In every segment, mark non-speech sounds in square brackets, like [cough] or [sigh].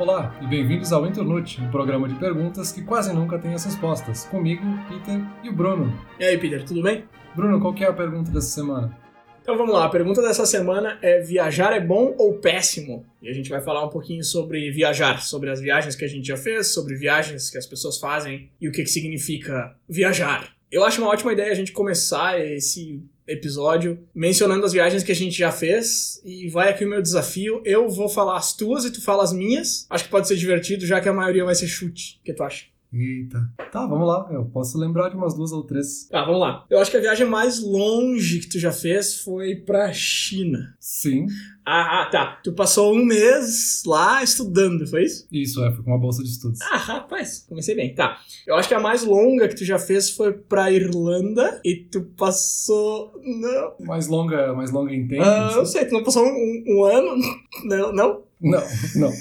Olá e bem-vindos ao Internute, um programa de perguntas que quase nunca tem as respostas. Comigo, Peter e o Bruno. E aí, Peter, tudo bem? Bruno, qual que é a pergunta dessa semana? Então vamos lá, a pergunta dessa semana é: viajar é bom ou péssimo? E a gente vai falar um pouquinho sobre viajar, sobre as viagens que a gente já fez, sobre viagens que as pessoas fazem e o que, que significa viajar. Eu acho uma ótima ideia a gente começar esse episódio mencionando as viagens que a gente já fez. E vai aqui o meu desafio. Eu vou falar as tuas e tu fala as minhas. Acho que pode ser divertido, já que a maioria vai ser chute. O que tu acha? Eita. Tá, vamos lá. Eu posso lembrar de umas duas ou três. Tá, vamos lá. Eu acho que a viagem mais longe que tu já fez foi pra China. Sim. Ah, ah, tá. Tu passou um mês lá estudando, foi isso? Isso, é, foi com uma bolsa de estudos. Ah, rapaz, comecei bem. Tá. Eu acho que a mais longa que tu já fez foi pra Irlanda e tu passou. Não. Mais longa, mais longa em tempo? Ah, eu sei, tu não passou um, um- um ano? [laughs] Não, não? Não, não.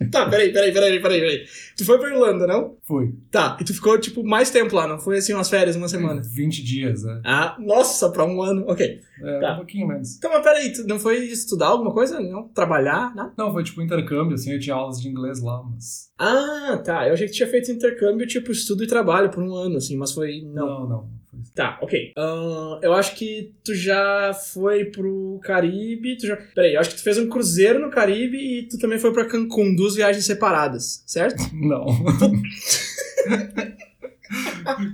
[laughs] Tá, peraí, peraí, peraí, peraí, peraí. Tu foi pra Irlanda, não? Foi. Tá, e tu ficou, tipo, mais tempo lá, não foi assim umas férias, uma semana? 20 dias, é. Ah, nossa, pra um ano. Ok. É, Tá. um pouquinho menos. Então, mas peraí, tu não foi estudar alguma coisa? Não? Trabalhar? Nada? Não, foi tipo intercâmbio, assim, eu tinha aulas de inglês lá, mas... Ah, tá. Eu achei que tu tinha feito intercâmbio, tipo, estudo e trabalho por um ano, assim, mas foi. Não. Não, não. Foi... Tá, ok. Ahn, eu acho que tu já foi pro Caribe. Tu já... Peraí, eu acho que tu fez um cruzeiro no Caribe e tu também foi pra Cancún, duas viagens separadas, certo? [laughs] Não. [laughs]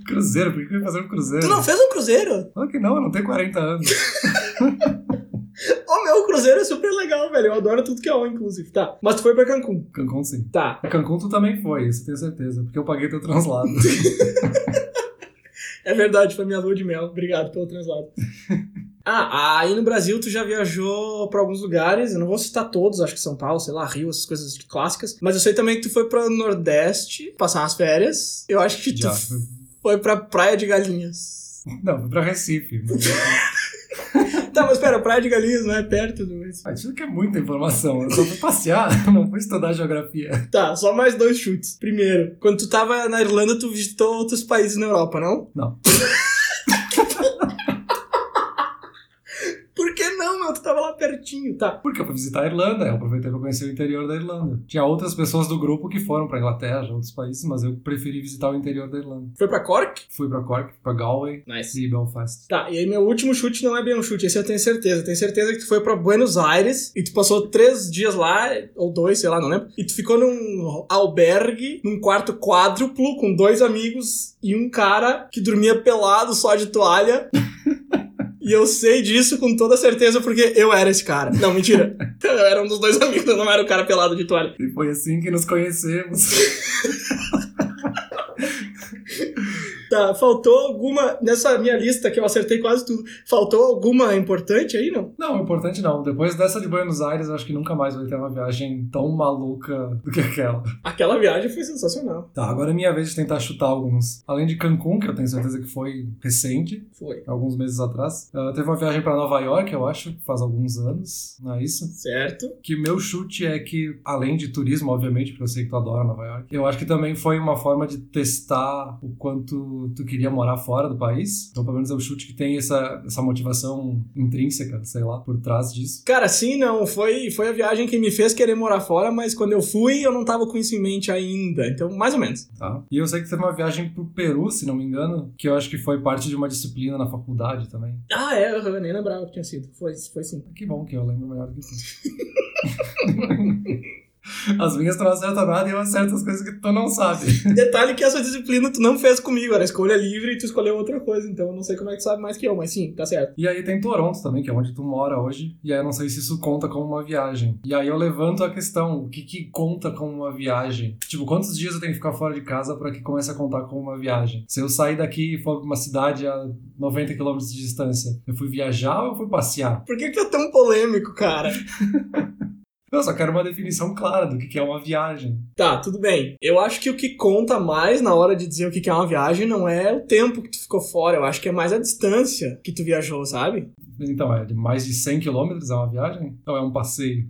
cruzeiro, por que eu ia fazer um cruzeiro? Tu não fez um cruzeiro? Claro que não, eu não tenho 40 anos. [laughs] O meu cruzeiro é super legal, velho. Eu adoro tudo que é all, inclusive. Tá, mas tu foi pra Cancún. Cancún sim. Tá. Cancún tu também foi, isso tenho certeza, porque eu paguei teu translado. É verdade, foi minha lua de mel. Obrigado pelo translado. [laughs] Ah, aí no Brasil tu já viajou pra alguns lugares, eu não vou citar todos, acho que São Paulo, sei lá, Rio, essas coisas clássicas, mas eu sei também que tu foi pra Nordeste passar umas férias. Eu acho que tu Já. foi pra Praia de Galinhas. Não, fui pra Recife. Mas... [laughs] [laughs] Tá, mas pera, Praia de Galinhas não é perto do. Ah, Isso que é muita informação. Eu só fui passear, [laughs] não fui estudar geografia. Tá, só mais dois chutes. Primeiro, quando tu tava na Irlanda, tu visitou outros países na Europa, não? Não. [laughs] Por que não, meu? Tu tava lá pertinho, tá? Porque eu fui visitar a Irlanda, eu aproveitei pra conhecer o interior da Irlanda. Tinha outras pessoas do grupo que foram pra Inglaterra, outros países, mas eu preferi visitar o interior da Irlanda. Foi pra Cork? Fui pra Cork, pra Galway Nice. e Belfast. Tá, e aí meu último chute não é bem um chute, esse eu tenho certeza. Eu tenho certeza que tu foi pra Buenos Aires e tu passou três dias lá, ou dois, sei lá, não lembro. E tu ficou num albergue, num quarto quádruplo, com dois amigos e um cara que dormia pelado só de toalha. E eu sei disso com toda certeza porque eu era esse cara. Não, mentira. [laughs] Eu era um dos dois amigos, eu não era o cara pelado de toalha. E foi assim que nos conhecemos. [laughs] Tá, faltou alguma. Nessa minha lista que eu acertei quase tudo, faltou alguma importante aí, não? Não, importante não. Depois dessa de Buenos Aires, eu acho que nunca mais vai ter uma viagem tão maluca do que aquela. Aquela viagem foi sensacional. Tá, agora é minha vez de tentar chutar alguns. Além de Cancún, que eu tenho certeza que foi recente, Foi. alguns meses atrás. Ah, teve uma viagem pra Nova York, eu acho, faz alguns anos, não é isso? Certo. Que meu chute é que, além de turismo, obviamente, porque eu sei que tu adora Nova York, eu acho que também foi uma forma de testar o quanto tu queria morar fora do país. Então, pelo menos é o chute que tem essa, essa motivação intrínseca, sei lá, por trás disso. Cara, sim, não. Foi, foi a viagem que me fez querer morar fora, mas quando eu fui, eu não tava com isso em mente ainda. Então, mais ou menos. Tá? E eu sei que teve uma viagem pro Peru, se não me engano, que eu acho que foi parte de uma disciplina na faculdade também. Ah, é, eu nem lembrava que tinha sido. Foi, foi sim. Que bom que eu lembro melhor do que tu. [laughs] As minhas tu não acerta nada e eu acerto as coisas que tu não sabe. [laughs] Detalhe que essa disciplina tu não fez comigo, era escolha livre e tu escolheu outra coisa. Então, eu não sei como é que tu sabe mais que eu, mas sim, tá certo. E aí tem Toronto também, que é onde tu mora hoje. E aí eu não sei se isso conta como uma viagem. E aí eu levanto a questão, o que que conta como uma viagem? Tipo, quantos dias eu tenho que ficar fora de casa para que comece a contar como uma viagem? Se eu sair daqui e for pra uma cidade a 90 km de distância, eu fui viajar ou eu fui passear? Por que que é tão polêmico, cara? [laughs] Eu só quero uma definição clara do que é uma viagem. Tá, tudo bem. Eu acho que o que conta mais na hora de dizer o que é uma viagem não é o tempo que tu ficou fora, eu acho que é mais a distância que tu viajou, sabe? Então, é de mais de 100 km é uma viagem? Ou é um passeio?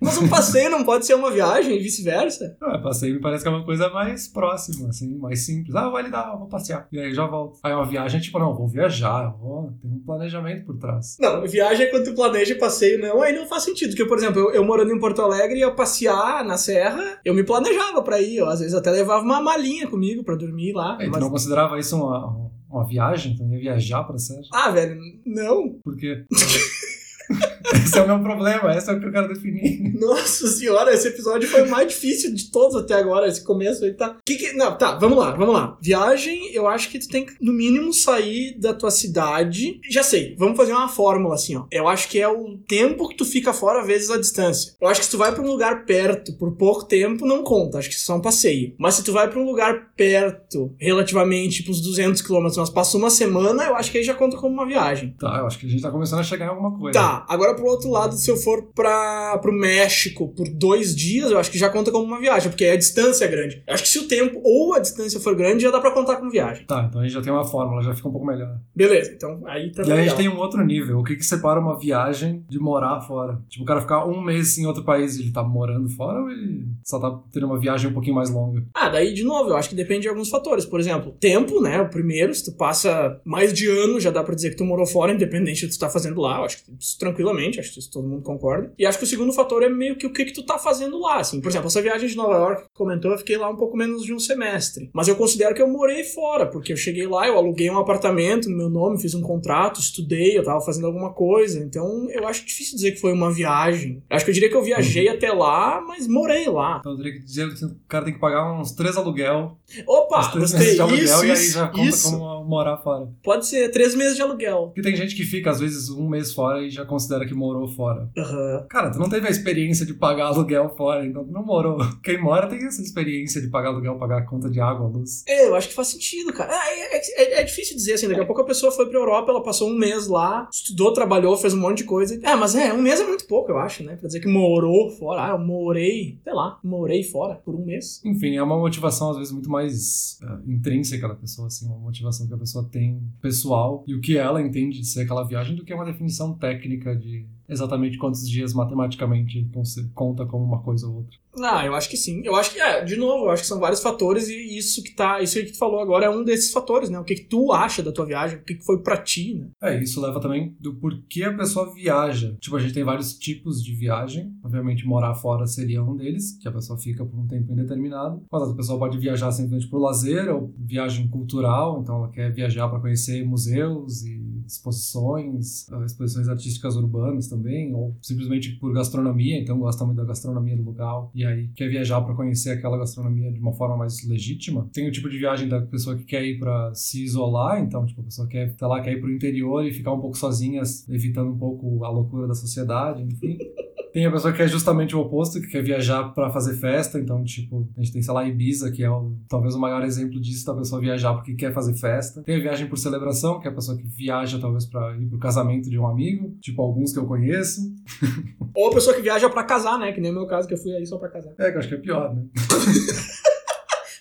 Mas um passeio não pode ser uma viagem e vice-versa? [laughs] Ah, passeio me parece que é uma coisa mais próxima, assim, mais simples. Ah, vai lhe dar, vou passear. E aí já volto. Aí uma viagem, tipo, não, vou viajar, vou... tem um planejamento por trás. Não, viagem é quando tu planeja passeio, não, aí não faz sentido. Porque, por exemplo, eu, eu morando em Porto Alegre, ia passear na serra, eu me planejava pra ir. Eu, às vezes até levava uma malinha comigo pra dormir lá. Aí tu mas- não considerava isso uma, uma viagem? Tu ia viajar pra Serra? Ah, velho, não. Por quê? [laughs] [laughs] Esse é o meu problema, esse é o que eu quero definir. Nossa senhora, esse episódio foi o mais difícil de todos até agora, esse começo aí, tá? Que que... Não, tá, vamos lá, vamos lá. Viagem, eu acho que tu tem que, no mínimo, sair da tua cidade. Já sei, vamos fazer uma fórmula assim, ó. Eu acho que é o tempo que tu fica fora vezes a distância. Eu acho que se tu vai pra um lugar perto por pouco tempo, não conta, acho que isso é só um passeio. Mas se tu vai pra um lugar perto, relativamente, tipo uns 200 quilômetros, mas passou uma semana, eu acho que aí já conta como uma viagem. Tá, eu acho que a gente tá começando a chegar em alguma coisa. Tá, agora pro outro lado, se eu for pra, pro México por dois dias, eu acho que já conta como uma viagem, porque aí a distância é grande. Eu acho que se o tempo ou a distância for grande, já dá pra contar como viagem. Tá, então a gente já tem uma fórmula, já fica um pouco melhor. Beleza, então aí tá e aí a gente tem um outro nível. O que que separa uma viagem de morar fora? Tipo, o cara ficar um mês em outro país, ele tá morando fora ou ele só tá tendo uma viagem um pouquinho mais longa? Ah, daí de novo, eu acho que depende de alguns fatores. Por exemplo, tempo, né? O primeiro, se tu passa mais de ano, já dá pra dizer que tu morou fora, independente do que tu tá fazendo lá. Eu acho que isso tranquilamente, acho que isso todo mundo concorda. E acho que o segundo fator é meio que o que, que tu tá fazendo lá, assim. Por exemplo, essa viagem de Nova York que comentou, eu fiquei lá um pouco menos de um semestre. Mas eu considero que eu morei fora, porque eu cheguei lá, eu aluguei um apartamento no meu nome, fiz um contrato, estudei, eu tava fazendo alguma coisa. Então, eu acho difícil dizer que foi uma viagem. Acho que eu diria que eu viajei até lá, mas morei lá. Então eu teria que dizer que o cara tem que pagar uns três aluguel, Opa, três gostei. de aluguel, Isso, e aí já conta isso. como morar fora. Pode ser três meses de aluguel. Porque tem gente que fica, às vezes, um mês fora e já considera que morou fora. Aham. Cara, tu não teve a experiência de pagar aluguel fora, então tu não morou. Quem mora tem essa experiência de pagar aluguel, pagar conta de água, luz. É, eu acho que faz sentido, cara. Ah, É, é- é- é difícil dizer assim, daqui a pouco a pessoa foi pra Europa, ela passou um mês lá, estudou, trabalhou, fez um monte de coisa. Ah, mas é, um mês é muito pouco, eu acho, né? Pra dizer que morou fora. Ah, eu morei, sei lá, morei fora por um mês. Enfim, é uma motivação, às vezes, muito mais é, intrínseca da pessoa, assim, uma motivação que a pessoa tem pessoal e o que ela entende de ser aquela viagem do que uma definição técnica de exatamente quantos dias matematicamente conse- conta como uma coisa ou outra. Ah, eu acho que sim. Eu acho que, é, de novo, eu acho que são vários fatores e isso que tá, isso aí que tu falou agora é um desses fatores, né? O que, que tu acha da tua viagem, o que, que foi pra ti, né? É, isso leva também do porquê a pessoa viaja. Tipo, a gente tem vários tipos de viagem. Obviamente, morar fora seria um deles, que a pessoa fica por um tempo indeterminado. Mas a pessoa pode viajar simplesmente por lazer ou viagem cultural, então ela quer viajar para conhecer museus e exposições, ah, exposições artísticas urbanas também, ou simplesmente por gastronomia, então gosta muito da gastronomia do local e aí quer viajar para conhecer aquela gastronomia de uma forma mais legítima. Tem o tipo de viagem da pessoa que quer ir para se isolar, então tipo a pessoa quer, sei lá, quer ir pro interior e ficar um pouco sozinha, evitando um pouco a loucura da sociedade, enfim. [laughs] Tem a pessoa que é justamente o oposto, que quer viajar pra fazer festa, então, tipo, a gente tem, sei lá, Ibiza, que é o, talvez o maior exemplo disso, da pessoa viajar porque quer fazer festa. Tem a viagem por celebração, que é a pessoa que viaja, talvez, pra ir pro casamento de um amigo, tipo alguns que eu conheço. [laughs] Ou a pessoa que viaja pra casar, né? Que nem o meu caso, que eu fui aí só pra casar. É, que eu acho que é pior, né? [laughs]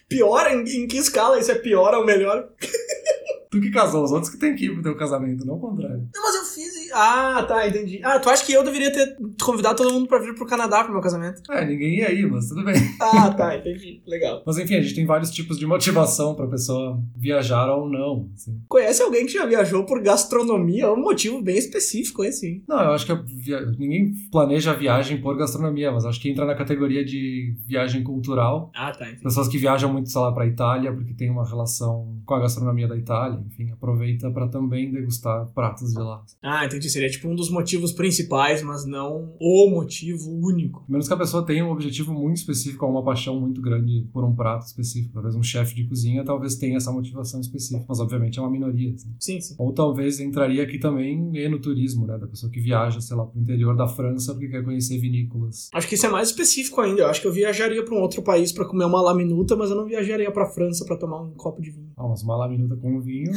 Pior? Em, em que escala isso é pior ou melhor? [laughs] Tu que casou, os outros que tem que ir pro teu casamento, não o contrário. Não, mas fiz. Ah, tá, entendi. Ah, tu acha que eu deveria ter convidado todo mundo pra vir pro Canadá pro meu casamento? É, ninguém ia ir, mas tudo bem. [laughs] Ah, tá, entendi. Legal. Mas enfim, a gente tem vários tipos de motivação pra pessoa viajar ou não, assim. Conhece alguém que já viajou por gastronomia? É um motivo bem específico esse, hein? Não, eu acho que via- ninguém planeja a viagem por gastronomia, mas acho que entra na categoria de viagem cultural. Ah, tá, entendi. Pessoas que viajam muito, sei lá, pra Itália, porque tem uma relação com a gastronomia da Itália, enfim, aproveita pra também degustar pratos de lá. Ah, entendi. Seria tipo um dos motivos principais, mas não o motivo único. Menos que a pessoa tenha um objetivo muito específico, ou uma paixão muito grande por um prato específico. Talvez um chefe de cozinha talvez tenha essa motivação específica, mas obviamente é uma minoria. assim. Sim, sim. Ou talvez entraria aqui também enoturismo, né? Da pessoa que viaja, sei lá, pro interior da França porque quer conhecer vinícolas. Acho que isso é mais específico ainda. Eu acho que eu viajaria pra um outro país pra comer uma laminuta, mas eu não viajaria pra França pra tomar um copo de vinho. Ah, mas uma laminuta com vinho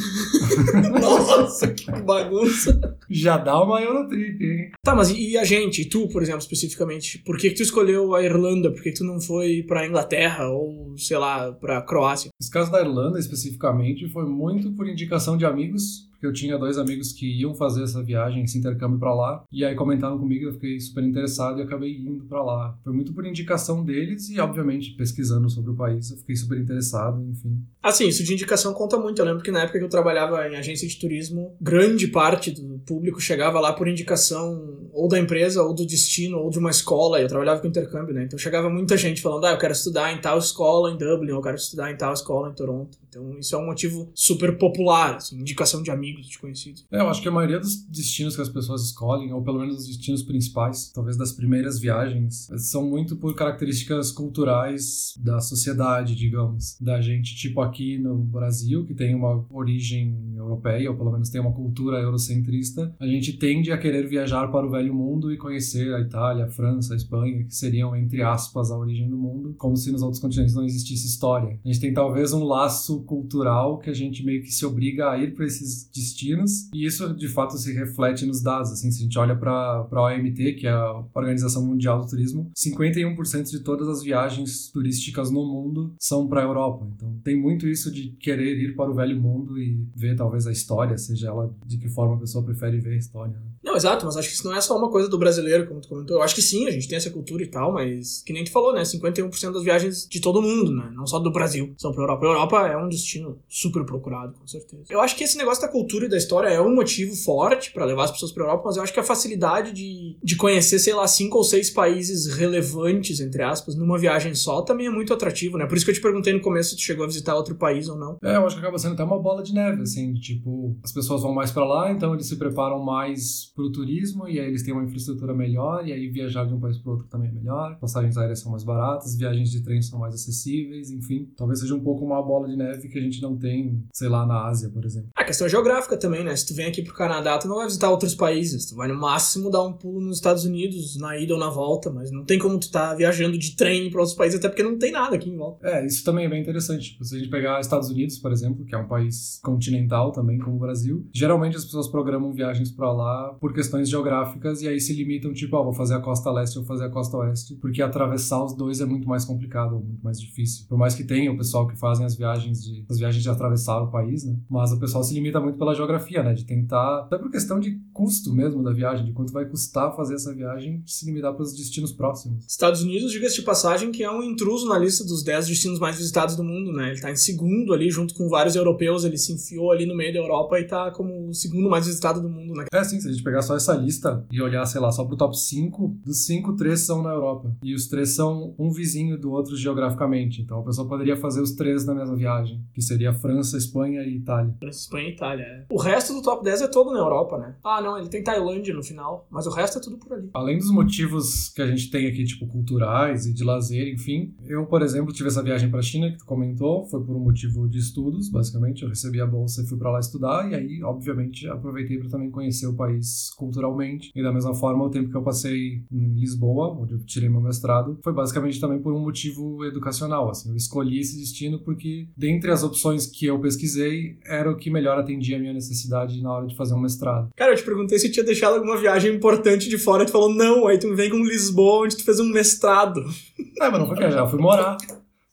[laughs] Nossa, que bagunça. já dá uma Eurotrip, hein? Tá, mas e a gente? E tu, por exemplo, especificamente? Por que, que tu escolheu a Irlanda? Por que, que tu não foi pra Inglaterra ou, sei lá, pra Croácia? Esse caso da Irlanda, especificamente, foi muito por indicação de amigos, porque eu tinha dois amigos que iam fazer essa viagem, esse intercâmbio para lá, e aí comentaram comigo, eu fiquei super interessado e acabei indo para lá. Foi muito por indicação deles e, obviamente, pesquisando sobre o país, eu fiquei super interessado, enfim. Assim, isso de indicação conta muito. Eu lembro que na época que eu trabalhava em agência de turismo, grande parte do público chegava lá por indicação ou da empresa, ou do destino, ou de uma escola. Eu trabalhava com intercâmbio, né? Então chegava muita gente falando: ah, eu quero estudar em tal escola em Dublin, ou eu quero estudar em tal escola em Toronto. Então isso é um motivo super popular, assim, indicação de amigos, de conhecidos. É, eu acho que a maioria dos destinos que as pessoas escolhem, ou pelo menos os destinos principais, talvez das primeiras viagens, são muito por características culturais da sociedade, digamos, da gente, tipo aqui no Brasil, que tem uma origem europeia, ou pelo menos tem uma cultura eurocentrista, a gente tende a querer viajar para o velho mundo e conhecer a Itália, a França, a Espanha, que seriam, entre aspas, a origem do mundo, como se nos outros continentes não existisse história. A gente tem talvez um laço cultural que a gente meio que se obriga a ir para esses destinos, e isso de fato se reflete nos dados. Assim, se a gente olha para a OMT, que é a Organização Mundial do Turismo, 51% de todas as viagens turísticas no mundo são para a Europa. Então tem muito isso de querer ir para o velho mundo e ver talvez a história, seja ela de que forma a pessoa prefere ver a história. Né? Não, exato, mas acho que isso não é só uma coisa do brasileiro, como tu comentou. Eu acho que sim, a gente tem essa cultura e tal, mas que nem tu falou, né? 51% das viagens de todo mundo, né? Não só do Brasil, são pra Europa. A Europa é um destino super procurado, com certeza. Eu acho que esse negócio da cultura e da história é um motivo forte para levar as pessoas pra Europa, mas eu acho que a facilidade de, de conhecer, sei lá, cinco ou seis países relevantes, entre aspas, numa viagem só também é muito atrativo, né? Por isso que eu te perguntei no começo se tu chegou a visitar outro país ou não. É, eu acho que acaba sendo até uma bola de neve, assim, tipo, as pessoas vão mais para lá, então eles se preparam mais pro turismo e aí eles têm uma infraestrutura melhor e aí viajar de um país para outro também é melhor, passagens aéreas são mais baratas, viagens de trem são mais acessíveis, enfim, talvez seja um pouco uma bola de neve que a gente não tem, sei lá, na Ásia, por exemplo. A questão geográfica também, né? Se tu vem aqui pro Canadá, tu não vai visitar outros países, tu vai no máximo dar um pulo nos Estados Unidos, na ida ou na volta, mas não tem como tu tá viajando de trem para outros países, até porque não tem nada aqui em volta. É, isso também é bem interessante. Tipo, se a gente pegar Estados Unidos, por exemplo, que é um país continental também, como o Brasil, geralmente as pessoas programam viagens para lá por questões geográficas e aí se limitam, tipo, ó, vou fazer a costa leste ou fazer a costa oeste, porque atravessar os dois é muito mais complicado, muito mais difícil. Por mais que tenha o pessoal que fazem as viagens de as viagens de atravessar o país, né? Mas o pessoal se limita muito pela geografia, né? De tentar, até por questão de custo mesmo da viagem, de quanto vai custar fazer essa viagem, se limitar para os destinos próximos. Estados Unidos, diga-se de passagem, que é um intruso na lista dos 10 destinos mais visitados do mundo, né? Ele tá em segundo ali, junto com vários europeus, ele se enfiou ali no meio da Europa e tá como o segundo mais visitado do mundo, né? É, sim, se a gente pegar só essa lista e olhar, sei lá, só pro top 5, dos 5, 3 são na Europa. E os três são um vizinho do outro geograficamente. Então a pessoa poderia fazer os três na mesma viagem, que seria França, Espanha e Itália. França, Espanha e Itália, é. O resto do top 10 é todo na Europa, né? Ah, não, ele tem Tailândia no final, mas o resto é tudo por ali. Além dos motivos que a gente tem aqui, tipo, culturais e de lazer, enfim, eu, por exemplo, tive essa viagem pra China que tu comentou, foi por um motivo de estudos, basicamente. Eu recebi a bolsa e fui para lá estudar, e aí, obviamente, aproveitei para também conhecer o país culturalmente. E da mesma forma, o tempo que eu passei em Lisboa, onde eu tirei meu mestrado, foi basicamente também por um motivo educacional. Assim, eu escolhi esse destino porque, dentre as opções que eu pesquisei, era o que melhor atendia a minha necessidade na hora de fazer um mestrado. Cara, eu te perguntei se tinha deixado alguma viagem importante de fora, e tu falou não, aí tu me vem com Lisboa, onde tu fez um mestrado. [laughs] É, mas não foi viajar, fui morar.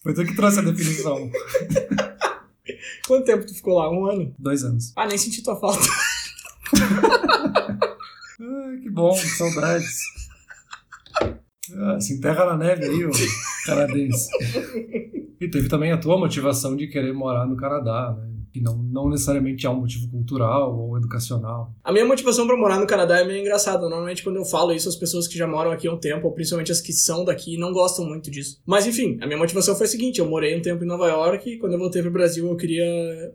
Foi tu que trouxe a definição. [laughs] Quanto tempo tu ficou lá? Um ano? Dois anos. Ah, nem senti tua falta. [laughs] Ah, que bom, que saudades. Ah, se enterra na neve aí, ô canadense. E teve também a tua motivação de querer morar no Canadá, né? Que não, não necessariamente é um motivo cultural ou educacional. A minha motivação pra morar no Canadá é meio engraçada. Normalmente, quando eu falo isso, as pessoas que já moram aqui há um tempo, ou principalmente as que são daqui, não gostam muito disso. Mas enfim, a minha motivação foi a seguinte: eu morei um tempo em Nova York e quando eu voltei pro Brasil, eu queria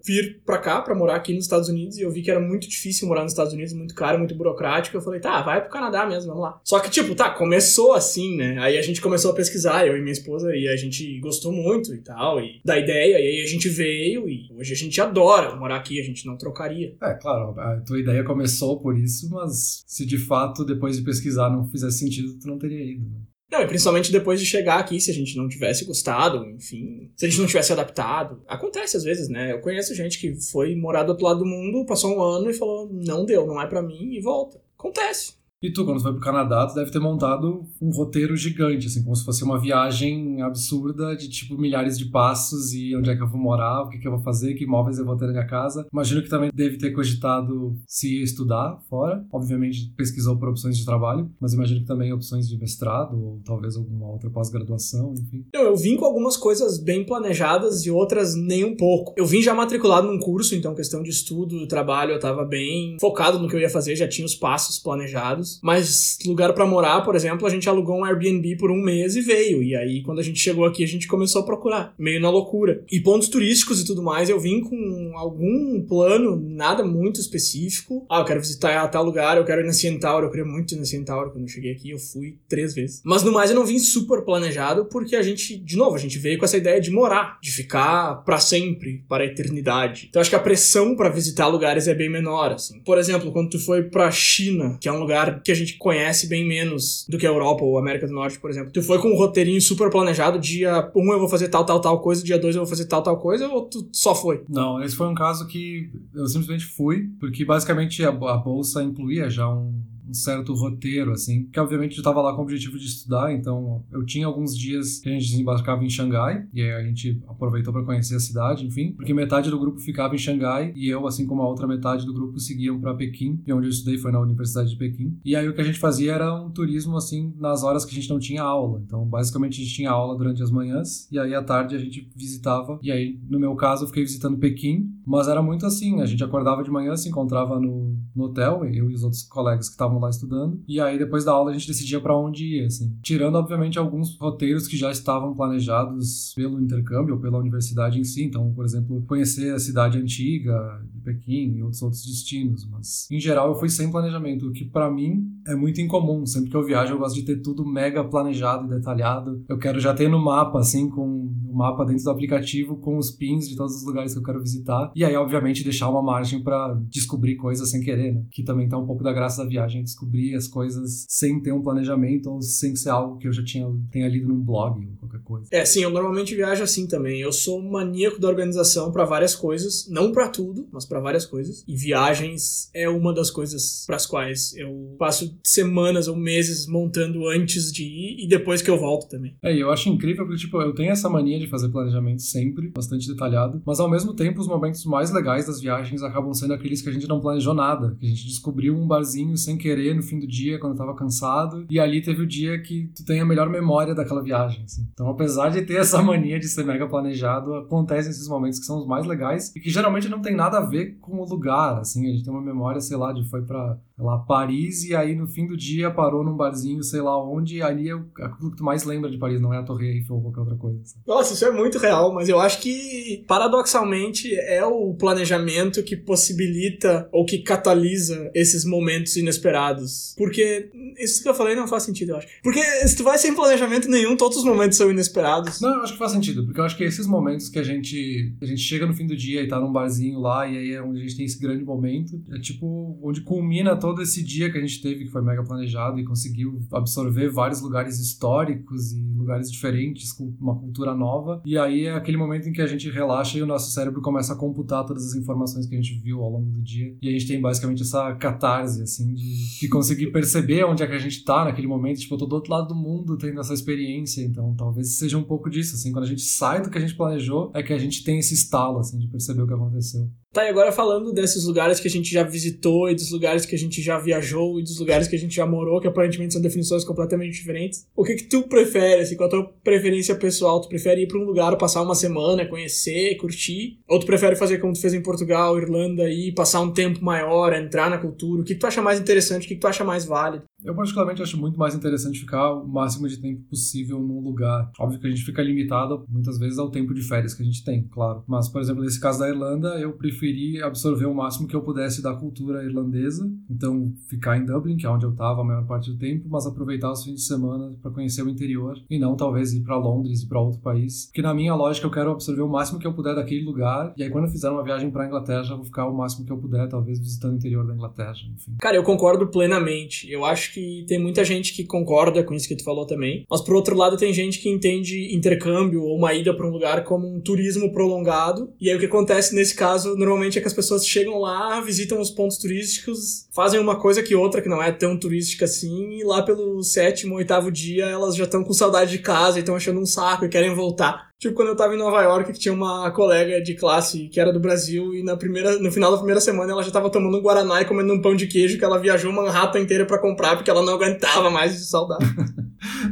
vir pra cá, pra morar aqui nos Estados Unidos. E eu vi que era muito difícil morar nos Estados Unidos, muito caro, muito burocrático. Eu falei, tá, vai pro Canadá mesmo, vamos lá. Só que, tipo, tá, começou assim, né? Aí a gente começou a pesquisar, eu e minha esposa, e a gente gostou muito e tal, e da ideia, e aí a gente veio, e hoje a gente adora morar aqui, a gente não trocaria. É, claro, a tua ideia começou por isso, mas se de fato, depois de pesquisar, não fizesse sentido, tu não teria ido. Né? Não, e principalmente depois de chegar aqui, se a gente não tivesse gostado, enfim, se a gente não tivesse adaptado. Acontece às vezes, né? Eu conheço gente que foi morar do outro lado do mundo, passou um ano e falou: não deu, não é pra mim, e volta. Acontece. E tu, quando foi pro Canadá, tu deve ter montado um roteiro gigante, assim, como se fosse uma viagem absurda de tipo milhares de passos e onde é que eu vou morar, o que, que eu vou fazer, que móveis eu vou ter na minha casa. Imagino que também deve ter cogitado se estudar fora. Obviamente pesquisou por opções de trabalho, mas imagino que também opções de mestrado ou talvez alguma outra pós-graduação, enfim. Eu, eu vim com algumas coisas bem planejadas e outras nem um pouco. Eu vim já matriculado num curso, então questão de estudo, trabalho, eu tava bem focado no que eu ia fazer, já tinha os passos planejados. Mas lugar para morar, por exemplo, a gente alugou um Airbnb por um mês e veio. E aí, quando a gente chegou aqui, a gente começou a procurar, meio na loucura. E pontos turísticos e tudo mais, eu vim com algum plano, nada muito específico. Ah, eu quero visitar tal lugar, eu quero ir na Centauro, eu queria muito ir na Centauro. Quando eu cheguei aqui, eu fui três vezes. Mas no mais, eu não vim super planejado, porque a gente, de novo, a gente veio com essa ideia de morar, de ficar para sempre, para a eternidade. Então acho que a pressão para visitar lugares é bem menor, assim. Por exemplo, quando tu foi pra China, que é um lugar que a gente conhece bem menos do que a Europa ou América do Norte, por exemplo. Tu foi com um roteirinho super planejado, dia 1 um eu vou fazer tal, tal, tal coisa, dia 2 eu vou fazer tal, tal coisa, ou tu só foi? Não, esse foi um caso que eu simplesmente fui, porque basicamente a, a bolsa incluía já um um certo roteiro, assim, que obviamente eu estava lá com o objetivo de estudar, então eu tinha alguns dias que a gente desembarcava em Xangai, e aí a gente aproveitou para conhecer a cidade, enfim, porque metade do grupo ficava em Xangai e eu, assim como a outra metade do grupo, seguiam para Pequim, e onde eu estudei foi na Universidade de Pequim. E aí o que a gente fazia era um turismo, assim, nas horas que a gente não tinha aula. Então, basicamente, a gente tinha aula durante as manhãs, e aí à tarde a gente visitava, e aí, no meu caso, eu fiquei visitando Pequim, mas era muito assim, a gente acordava de manhã, se encontrava no, no hotel, eu e os outros colegas que estavam estavam lá estudando. E aí, depois da aula, a gente decidia para onde ir, assim. Tirando, obviamente, alguns roteiros que já estavam planejados pelo intercâmbio ou pela universidade em si. Então, por exemplo, conhecer a cidade antiga Pequim e outros outros destinos. Mas, em geral, eu fui sem planejamento, o que para mim é muito incomum. Sempre que eu viajo, eu gosto de ter tudo mega planejado e detalhado. Eu quero já ter no mapa, assim, com o mapa dentro do aplicativo, com os pins de todos os lugares que eu quero visitar. E aí, obviamente, deixar uma margem para descobrir coisas sem querer, né? Que também tá um pouco da graça da viagem descobrir as coisas sem ter um planejamento ou sem ser algo que eu já tinha tenha lido num blog ou qualquer coisa. É, sim, eu normalmente viajo assim também. Eu sou maníaco da organização para várias coisas, não para tudo, mas para várias coisas. E viagens é uma das coisas para as quais eu passo semanas ou meses montando antes de ir e depois que eu volto também. É, eu acho incrível porque tipo, eu tenho essa mania de fazer planejamento sempre, bastante detalhado, mas ao mesmo tempo os momentos mais legais das viagens acabam sendo aqueles que a gente não planejou nada, que a gente descobriu um barzinho sem querer querer no fim do dia, quando eu tava cansado. E ali teve o dia que tu tem a melhor memória daquela viagem. Assim. Então, apesar de ter essa [laughs] mania de ser mega planejado, acontecem esses momentos que são os mais legais e que geralmente não tem nada a ver com o lugar. Assim, a gente tem uma memória, sei lá, de foi pra lá, Paris, e aí no fim do dia parou num barzinho, sei lá onde, e ali é aquilo que tu mais lembra de Paris, não é a Torre Eiffel ou qualquer outra coisa. Nossa, isso é muito real, mas eu acho que, paradoxalmente, é o planejamento que possibilita ou que catalisa esses momentos inesperados. Porque isso que eu falei não faz sentido, eu acho. Porque se tu vai sem planejamento nenhum, todos os momentos são inesperados. Não, eu acho que faz sentido, porque eu acho que esses momentos que a gente, a gente chega no fim do dia e tá num barzinho lá, e aí é onde a gente tem esse grande momento, é tipo onde culmina todo esse dia que a gente teve, que foi mega planejado e conseguiu absorver vários lugares históricos e lugares diferentes, com uma cultura nova. E aí é aquele momento em que a gente relaxa e o nosso cérebro começa a computar todas as informações que a gente viu ao longo do dia. E a gente tem basicamente essa catarse, assim, de, de conseguir perceber onde é que a gente tá naquele momento. Tipo, eu tô do outro lado do mundo tendo essa experiência. Então talvez seja um pouco disso, assim. Quando a gente sai do que a gente planejou, é que a gente tem esse estalo, assim, de perceber o que aconteceu. Tá, e agora falando desses lugares que a gente já visitou e dos lugares que a gente já viajou e dos lugares que a gente já morou, que aparentemente são definições completamente diferentes. O que que tu prefere, assim, qual a tua preferência pessoal? Tu prefere ir pra um lugar, passar uma semana, conhecer, curtir? Ou tu prefere fazer como tu fez em Portugal, Irlanda, e passar um tempo maior, entrar na cultura? O que, tu acha mais interessante? O que tu acha mais válido? Eu, particularmente, acho muito mais interessante ficar o máximo de tempo possível num lugar. Óbvio que a gente fica limitado, muitas vezes, ao tempo de férias que a gente tem, claro. Mas, por exemplo, nesse caso da Irlanda, eu preferi absorver o máximo que eu pudesse da cultura irlandesa. Então, ficar em Dublin, que é onde eu estava a maior parte do tempo, mas aproveitar os fins de semana para conhecer o interior e não, talvez, ir para Londres e para outro país. Porque, na minha lógica, eu quero absorver o máximo que eu puder daquele lugar. E aí, quando eu fizer uma viagem para Inglaterra, eu vou ficar o máximo que eu puder, talvez visitando o interior da Inglaterra, enfim. Cara, eu concordo plenamente. Eu acho que tem muita gente que concorda com isso que tu falou também. Mas por outro lado, tem gente que entende intercâmbio ou uma ida para um lugar como um turismo prolongado. E aí o que acontece nesse caso, normalmente é que as pessoas chegam lá, visitam os pontos turísticos, fazem uma coisa que outra que não é tão turística assim, e lá pelo sétimo, oitavo dia elas já estão com saudade de casa e estão achando um saco e querem voltar. Tipo, quando eu tava em Nova York, que tinha uma colega de classe que era do Brasil, e na primeira, no final da primeira semana ela já tava tomando um Guaraná e comendo um pão de queijo que ela viajou Manhattan inteira para comprar porque ela não aguentava mais de saudade. [laughs]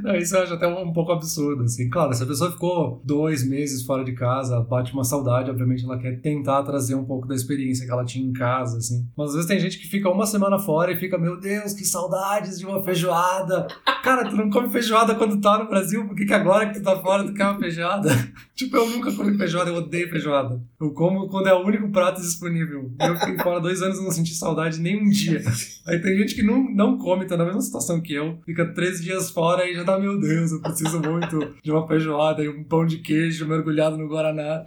[laughs] não, isso eu acho até um, pouco absurdo, assim. Claro, se a pessoa ficou dois meses fora de casa, bate uma saudade, obviamente ela quer tentar trazer um pouco da experiência que ela tinha em casa, assim. Mas às vezes tem gente que fica uma semana fora e fica, meu Deus, que saudades de uma feijoada. Cara, tu não come feijoada quando tá no Brasil, por que, que agora que tu tá fora tu quer uma feijoada? [laughs] tipo, eu nunca comi feijoada, eu odeio feijoada. Eu como quando é o único prato disponível. Eu fiquei fora dois anos e não senti saudade nem um dia. Aí tem gente que não, não come, tá na mesma situação que eu, fica três dias fora e já tá, meu Deus, eu preciso muito de uma feijoada e um pão de queijo mergulhado no Guaraná.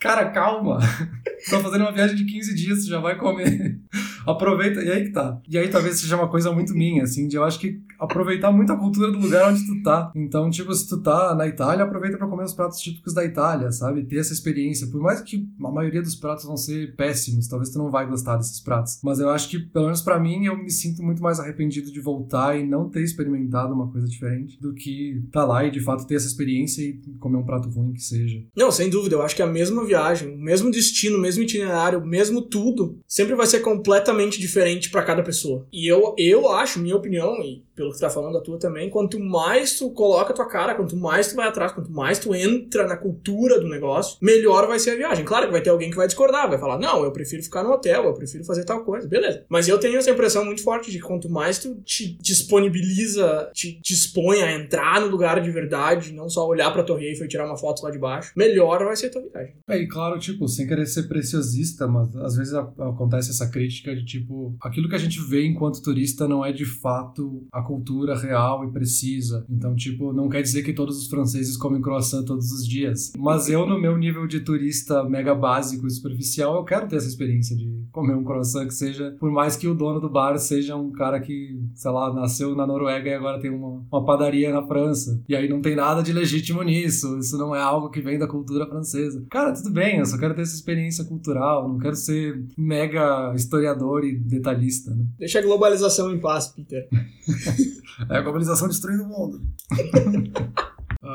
Cara, calma. [laughs] Tô fazendo uma viagem de 15 dias, você já vai comer. [laughs] Aproveita, e aí que tá. E aí talvez seja uma coisa muito minha, assim, de eu acho que aproveitar muito a cultura do lugar onde tu tá. Então, tipo, se tu tá na Itália, aproveita para comer os pratos típicos da Itália, sabe? Ter essa experiência. Por mais que a maioria dos pratos vão ser péssimos, talvez tu não vai gostar desses pratos. Mas eu acho que, pelo menos para mim, eu me sinto muito mais arrependido de voltar e não ter experimentado uma coisa diferente do que tá lá e de fato ter essa experiência e comer um prato ruim que seja. Não, sem dúvida. Eu acho que a mesma viagem, o mesmo destino, o mesmo itinerário, o mesmo tudo, sempre vai ser completamente diferente para cada pessoa. E eu, eu acho, minha opinião, e pelo que tu tá falando a tua também, quanto mais tu coloca a tua cara, quanto mais tu vai atrás, quanto mais tu entra na cultura do negócio, melhor vai ser a viagem. Claro que vai ter alguém que vai discordar, vai falar, não, eu prefiro ficar no hotel, eu prefiro fazer tal coisa, beleza. Mas eu tenho essa impressão muito forte de que quanto mais tu te disponibiliza, te dispõe a entrar no lugar de verdade, não só olhar pra Torre e tirar uma foto lá de baixo, melhor vai ser a tua viagem. É, e claro, tipo, sem querer ser preciosista, mas às vezes acontece essa crítica de tipo, aquilo que a gente vê enquanto turista não é de fato a cultura real e precisa. Então, tipo, não quer dizer que todos os franceses comem croissant todos os dias. Mas eu, no meu nível de turista mega básico e superficial, eu quero ter essa experiência de comer um croissant que seja, por mais que o dono do bar seja um cara que, sei lá, nasceu na Noruega e agora tem uma, uma padaria na França. E aí não tem nada de legítimo nisso. Isso não é algo que vem da cultura francesa. Cara, tudo bem, eu só quero ter essa experiência cultural, não quero ser mega historiador e detalhista. Né? Deixa a globalização em paz, Peter. [laughs] [laughs] é a globalização destruindo o mundo. [laughs]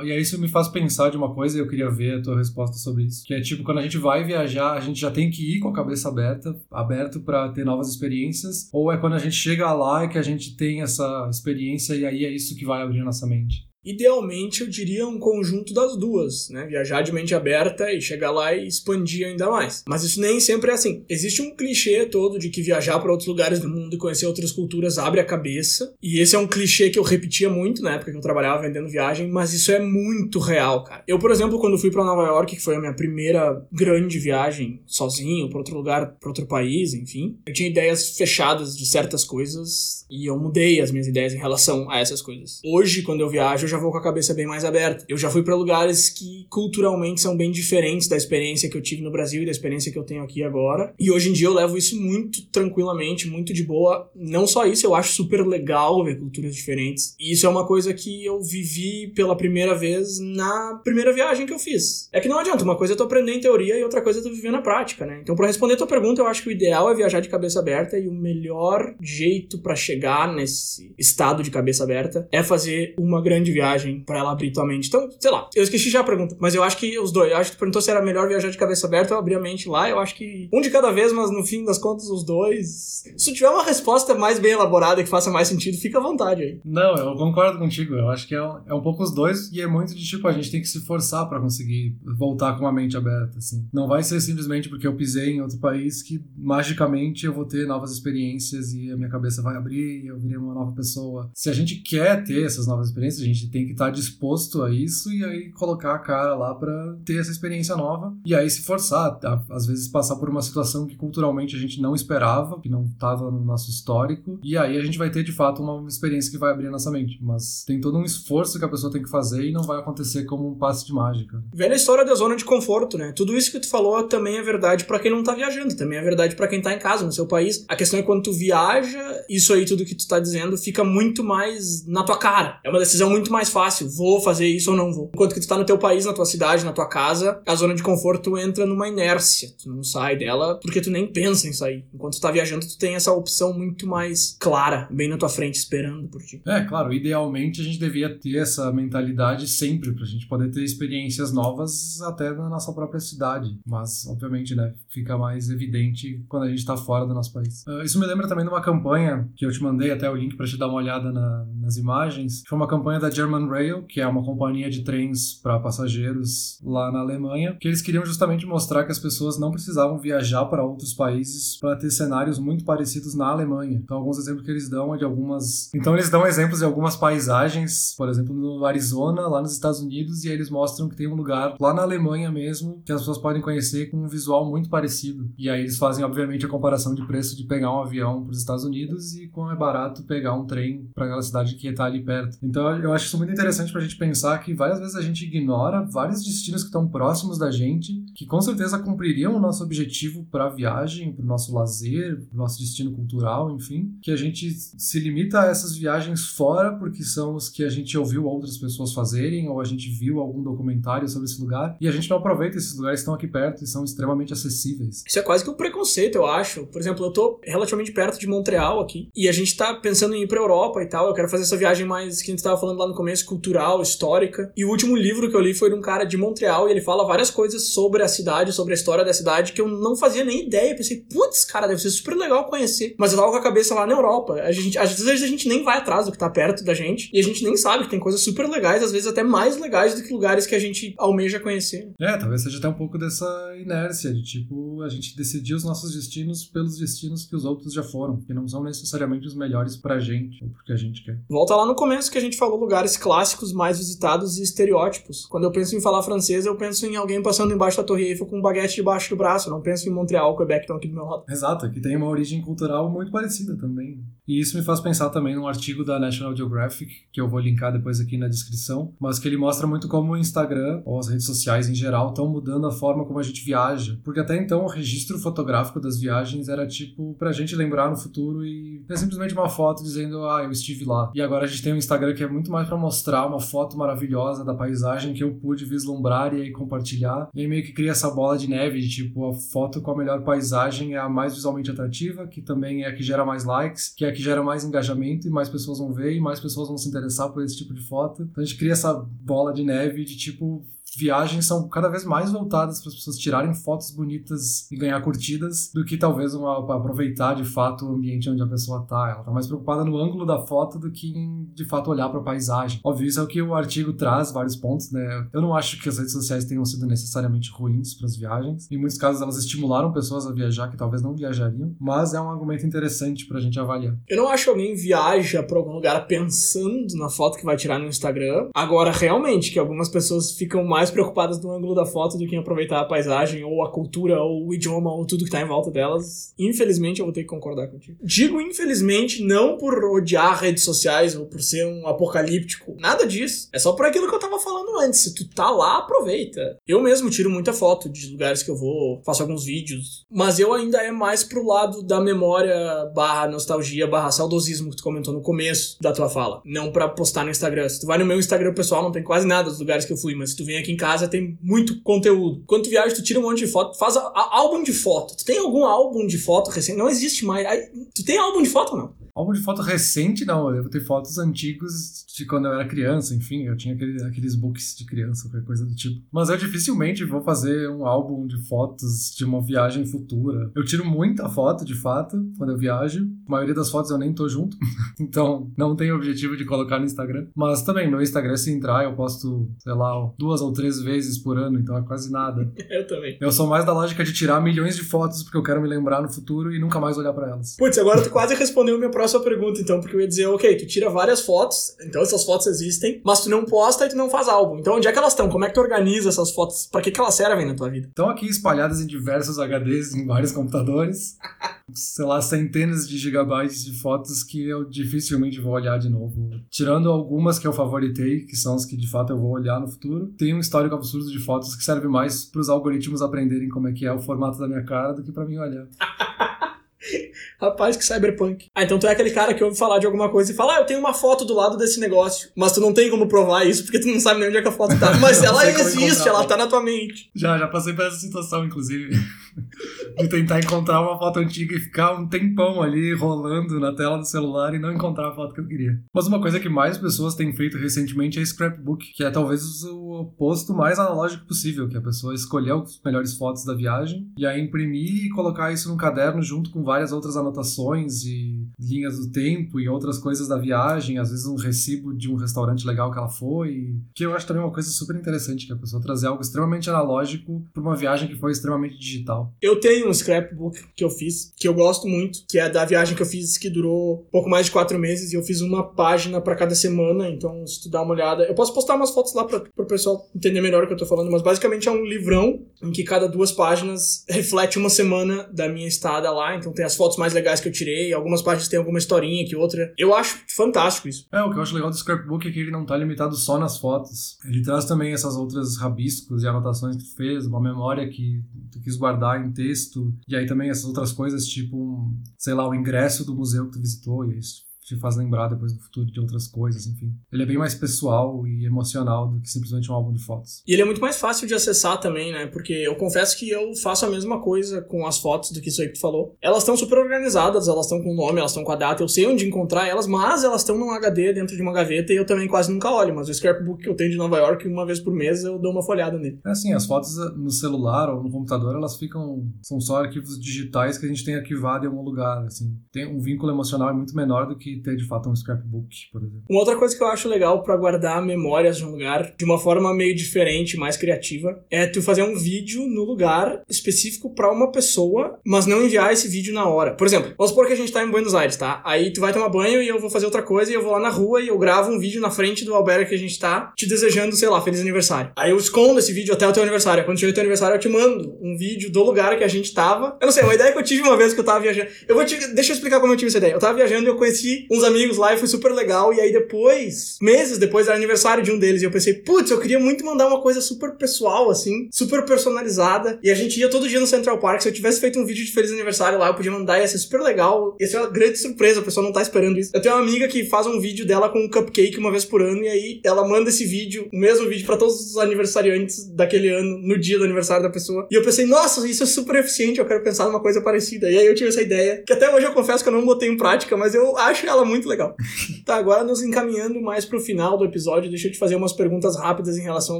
E aí isso me faz pensar de uma coisa e eu queria ver a tua resposta sobre isso. Que é tipo, quando a gente vai viajar, a gente já tem que ir com a cabeça aberta, aberto para ter novas experiências, ou é quando a gente chega lá e que a gente tem essa experiência e aí é isso que vai abrir nossa mente? Idealmente, eu diria um conjunto das duas, né? Viajar de mente aberta e chegar lá e expandir ainda mais. Mas isso nem sempre é assim. Existe um clichê todo de que viajar para outros lugares do mundo e conhecer outras culturas abre a cabeça. E esse é um clichê que eu repetia muito na época que eu trabalhava vendendo viagem, mas isso é muito real, cara. Eu, por exemplo, quando fui para Nova York, que foi a minha primeira grande viagem sozinho para outro lugar, para outro país, enfim, eu tinha ideias fechadas de certas coisas e eu mudei as minhas ideias em relação a essas coisas. Hoje, quando eu viajo, já vou com a cabeça bem mais aberta. Eu já fui para lugares que culturalmente são bem diferentes da experiência que eu tive no Brasil e da experiência que eu tenho aqui agora. E hoje em dia eu levo isso muito tranquilamente, muito de boa. Não só isso, eu acho super legal ver culturas diferentes. E isso é uma coisa que eu vivi pela primeira vez na primeira viagem que eu fiz. É que não adianta, uma coisa é tu aprender em teoria e outra coisa é tu viver na prática, né? Então, para responder tua pergunta, eu acho que o ideal é viajar de cabeça aberta e o melhor jeito para chegar nesse estado de cabeça aberta é fazer uma grande viagem viagem para ela abrir tua mente. Então, sei lá, eu esqueci já a pergunta, mas eu acho que os dois. Eu acho que tu perguntou se era melhor viajar de cabeça aberta ou abrir a mente lá. Eu acho que um de cada vez, mas no fim das contas, os dois. Se tiver uma resposta mais bem elaborada que faça mais sentido, fica à vontade aí. Não, eu concordo contigo. Eu acho que é um, é um pouco os dois e é muito de tipo, a gente tem que se forçar para conseguir voltar com a mente aberta, assim. Não vai ser simplesmente porque eu pisei em outro país que magicamente eu vou ter novas experiências e a minha cabeça vai abrir e eu virei uma nova pessoa. Se a gente quer ter essas novas experiências, a gente tem que estar tá disposto a isso e aí colocar a cara lá para ter essa experiência nova. E aí se forçar, às vezes passar por uma situação que culturalmente a gente não esperava, que não estava no nosso histórico. E aí a gente vai ter de fato uma experiência que vai abrir a nossa mente. Mas tem todo um esforço que a pessoa tem que fazer e não vai acontecer como um passe de mágica. Velha história da zona de conforto, né? Tudo isso que tu falou também é verdade para quem não tá viajando, também é verdade para quem tá em casa, no seu país. A questão é quando tu viaja, isso aí tudo que tu tá dizendo fica muito mais na tua cara. É uma decisão muito mais fácil. Vou fazer isso ou não vou. Enquanto que tu tá no teu país, na tua cidade, na tua casa, a zona de conforto entra numa inércia. Tu não sai dela porque tu nem pensa em sair. Enquanto tu tá viajando, tu tem essa opção muito mais clara, bem na tua frente, esperando por ti. É, claro, idealmente a gente devia ter essa mentalidade sempre pra gente poder ter experiências novas até na nossa própria cidade. Mas, obviamente, né, fica mais evidente quando a gente tá fora do nosso país. Uh, isso me lembra também de uma campanha que eu te mandei até o link para te dar uma olhada na, nas imagens. Foi uma campanha da German Rail, que é uma companhia de trens para passageiros lá na Alemanha, que eles queriam justamente mostrar que as pessoas não precisavam viajar para outros países para ter cenários muito parecidos na Alemanha. Então, alguns exemplos que eles dão é de algumas. Então, eles dão exemplos de algumas paisagens, por exemplo, no Arizona, lá nos Estados Unidos, e aí eles mostram que tem um lugar lá na Alemanha mesmo que as pessoas podem conhecer com um visual muito parecido. E aí eles fazem, obviamente, a comparação de preço de pegar um avião para os Estados Unidos e como é barato pegar um trem para aquela cidade que está ali perto. Então, eu acho isso muito interessante para a gente pensar que várias vezes a gente ignora vários destinos que estão próximos da gente, que com certeza cumpririam o nosso objetivo para a viagem, para o nosso lazer, para o nosso destino cultural, enfim, que a gente se limita a essas viagens fora porque são os que a gente ouviu outras pessoas fazerem ou a gente viu algum documentário sobre esse lugar e a gente não aproveita esses lugares que estão aqui perto e são extremamente acessíveis. Isso é quase que um preconceito, eu acho. Por exemplo, eu tô relativamente perto de Montreal aqui e a gente tá pensando em ir pra Europa e tal. Eu quero fazer essa viagem mais que a gente tava falando lá no começo, cultural, histórica. E o último livro que eu li foi de um cara de Montreal e ele fala várias coisas sobre a cidade, sobre a história da cidade que eu não fazia nem ideia. Eu pensei, putz, cara, deve ser super legal conhecer. Mas eu tava com a cabeça lá na Europa. A gente, às vezes a gente nem vai atrás do que tá perto da gente e a gente nem sabe que tem coisas super legais, às vezes até mais legais do que lugares que a gente almeja conhecer. É, talvez seja até um pouco dessa inércia de tipo a gente decidir os nossos destinos pelos destinos que os outros já foram, que não são necessariamente os melhores pra gente, ou porque a gente quer. Volta lá no começo que a gente falou lugares clássicos mais visitados e estereótipos. Quando eu penso em falar francês, eu penso em alguém passando embaixo da Torre Eiffel com um baguete debaixo do braço. Eu não penso em Montreal, Quebec, que estão aqui do meu lado. Exato, que tem uma origem cultural muito parecida também. E isso me faz pensar também num artigo da National Geographic, que eu vou linkar depois aqui na descrição, mas que ele mostra muito como o Instagram, ou as redes sociais em geral, estão mudando a forma como a gente viaja. Porque até então o registro fotográfico das viagens era tipo pra gente lembrar no futuro e é simplesmente uma foto dizendo, ah, eu estive lá. E agora a gente tem um Instagram que é muito mais para mostrar uma foto maravilhosa da paisagem que eu pude vislumbrar e aí compartilhar. E aí meio que cria essa bola de neve de tipo, a foto com a melhor paisagem é a mais visualmente atrativa, que também é a que gera mais likes, que é que gera mais engajamento e mais pessoas vão ver e mais pessoas vão se interessar por esse tipo de foto. Então a gente cria essa bola de neve de tipo viagens são cada vez mais voltadas para as pessoas tirarem fotos bonitas e ganhar curtidas do que talvez uma, aproveitar de fato o ambiente onde a pessoa está. Ela está mais preocupada no ângulo da foto do que em de fato olhar para a paisagem. Óbvio, isso é o que o artigo traz, vários pontos, né? Eu não acho que as redes sociais tenham sido necessariamente ruins para as viagens. Em muitos casos elas estimularam pessoas a viajar que talvez não viajariam, mas é um argumento interessante para a gente avaliar. Eu não acho que alguém viaja para algum lugar pensando na foto que vai tirar no Instagram. Agora, realmente, que algumas pessoas ficam mais mais preocupadas no ângulo da foto do que em aproveitar a paisagem, ou a cultura, ou o idioma, ou tudo que tá em volta delas. Infelizmente, eu vou ter que concordar contigo. Digo infelizmente não por odiar redes sociais ou por ser um apocalíptico. Nada disso. É só por aquilo que eu tava falando antes. Se tu tá lá, aproveita. Eu mesmo tiro muita foto de lugares que eu vou, faço alguns vídeos. Mas eu ainda é mais pro lado da memória barra nostalgia barra saudosismo que tu comentou no começo da tua fala. Não para postar no Instagram. Se tu vai no meu Instagram pessoal, não tem quase nada dos lugares que eu fui. Mas se tu vem aqui em casa tem muito conteúdo. Quando tu viaja, tu tira um monte de foto, faz a, a, álbum de foto. Tu tem algum álbum de foto recente? Não existe mais. Aí, tu tem álbum de foto ou não? Álbum de foto recente, não. Eu ter fotos antigos de quando eu era criança, enfim. Eu tinha aquele, aqueles books de criança, qualquer coisa do tipo. Mas eu dificilmente vou fazer um álbum de fotos de uma viagem futura. Eu tiro muita foto, de fato, quando eu viajo. A maioria das fotos eu nem tô junto. [laughs] então, não tenho objetivo de colocar no Instagram. Mas também, meu Instagram, se entrar, eu posto, sei lá, duas ou três vezes por ano. Então é quase nada. [laughs] eu também. Eu sou mais da lógica de tirar milhões de fotos porque eu quero me lembrar no futuro e nunca mais olhar para elas. Putz, agora tu quase respondeu minha próxima próxima pergunta, então, porque eu ia dizer, ok, tu tira várias fotos, então essas fotos existem, mas tu não posta e tu não faz álbum. Então, onde é que elas estão? Como é que tu organiza essas fotos? Pra que, que elas servem na tua vida? Estão aqui espalhadas em diversos HDs, em vários computadores. [laughs] sei lá, centenas de gigabytes de fotos que eu dificilmente vou olhar de novo. Tirando algumas que eu favoritei, que são as que de fato eu vou olhar no futuro, tem um histórico absurdo de fotos que serve mais para os algoritmos aprenderem como é que é o formato da minha cara do que para mim olhar. [laughs] [laughs] Rapaz, que cyberpunk. Ah, então tu é aquele cara que ouve falar de alguma coisa e fala, ah, eu tenho uma foto do lado desse negócio. Mas tu não tem como provar isso porque tu não sabe nem onde é que a foto tá. [laughs] Mas ela existe, ela tá na tua mente. Já, já passei por essa situação, inclusive. [laughs] de tentar encontrar uma foto antiga e ficar um tempão ali rolando na tela do celular e não encontrar a foto que eu queria. Mas uma coisa que mais pessoas têm feito recentemente é scrapbook, que é talvez o oposto mais analógico possível, que é a pessoa escolher as melhores fotos da viagem e aí imprimir e colocar isso num caderno junto com várias outras anotações e linhas do tempo e outras coisas da viagem, às vezes um recibo de um restaurante legal que ela foi, que eu acho também uma coisa super interessante, que a pessoa trazer algo extremamente analógico para uma viagem que foi extremamente digital. Eu tenho um scrapbook que eu fiz, que eu gosto muito, que é da viagem que eu fiz que durou pouco mais de quatro meses e eu fiz uma página para cada semana, então se tu dá uma olhada, eu posso postar umas fotos lá para o pessoal entender melhor o que eu tô falando, mas basicamente é um livrão em que cada duas páginas reflete uma semana da minha estada lá, então tem as fotos mais legais que eu tirei, algumas páginas tem alguma historinha que outra. Eu acho fantástico isso. É, o que eu acho legal do scrapbook é que ele não tá limitado só nas fotos. Ele traz também essas outras rabiscos e anotações que tu fez, uma memória que tu quis guardar em texto, e aí também essas outras coisas, tipo, sei lá, o ingresso do museu que tu visitou, e isso te faz lembrar depois no futuro de outras coisas, enfim. Ele é bem mais pessoal e emocional do que simplesmente um álbum de fotos. E ele é muito mais fácil de acessar também, né? Porque eu confesso que eu faço a mesma coisa com as fotos do que isso aí que tu falou. Elas estão super organizadas, elas estão com o nome, elas estão com a data, eu sei onde encontrar elas, mas elas estão num HD dentro de uma gaveta e eu também quase nunca olho. Mas o scrapbook que eu tenho de Nova York, uma vez por mês eu dou uma folhada nele. É assim, as fotos no celular ou no computador, elas ficam. são só arquivos digitais que a gente tem arquivado em algum lugar, assim. Tem um vínculo emocional muito menor do que ter de fato um scrapbook, por exemplo. Uma outra coisa que eu acho legal para guardar memórias de um lugar de uma forma meio diferente, mais criativa, é tu fazer um vídeo no lugar específico para uma pessoa, mas não enviar esse vídeo na hora. Por exemplo, vamos supor que a gente tá em Buenos Aires, tá? Aí tu vai tomar banho e eu vou fazer outra coisa e eu vou lá na rua e eu gravo um vídeo na frente do albergue que a gente tá, te desejando, sei lá, feliz aniversário. Aí eu escondo esse vídeo até o teu aniversário. Quando chega o teu aniversário, eu te mando um vídeo do lugar que a gente tava. Eu não sei, uma ideia que eu tive uma vez que eu tava viajando. Eu vou te... Deixa eu explicar como eu tive essa ideia. Eu tava viajando e eu conheci uns amigos lá e foi super legal. E aí depois, meses depois, era aniversário de um deles. E eu pensei, putz, eu queria muito mandar uma coisa super pessoal, assim, super personalizada. E a gente ia todo dia no Central Park. Se eu tivesse feito um vídeo de feliz aniversário lá, eu podia mandar, ia ser super legal. Ia ser uma grande surpresa, o pessoal não tá esperando isso. Eu tenho uma amiga que faz um vídeo dela com um cupcake uma vez por ano. E aí ela manda esse vídeo, o mesmo vídeo, para todos os aniversariantes daquele ano, no dia do aniversário da pessoa. E eu pensei, nossa, isso é super eficiente, eu quero pensar numa coisa parecida. E aí eu tive essa ideia, que até hoje eu confesso que eu não botei em prática, mas eu acho ela muito legal. [laughs] tá, agora nos encaminhando mais pro final do episódio, deixa eu te fazer umas perguntas rápidas em relação a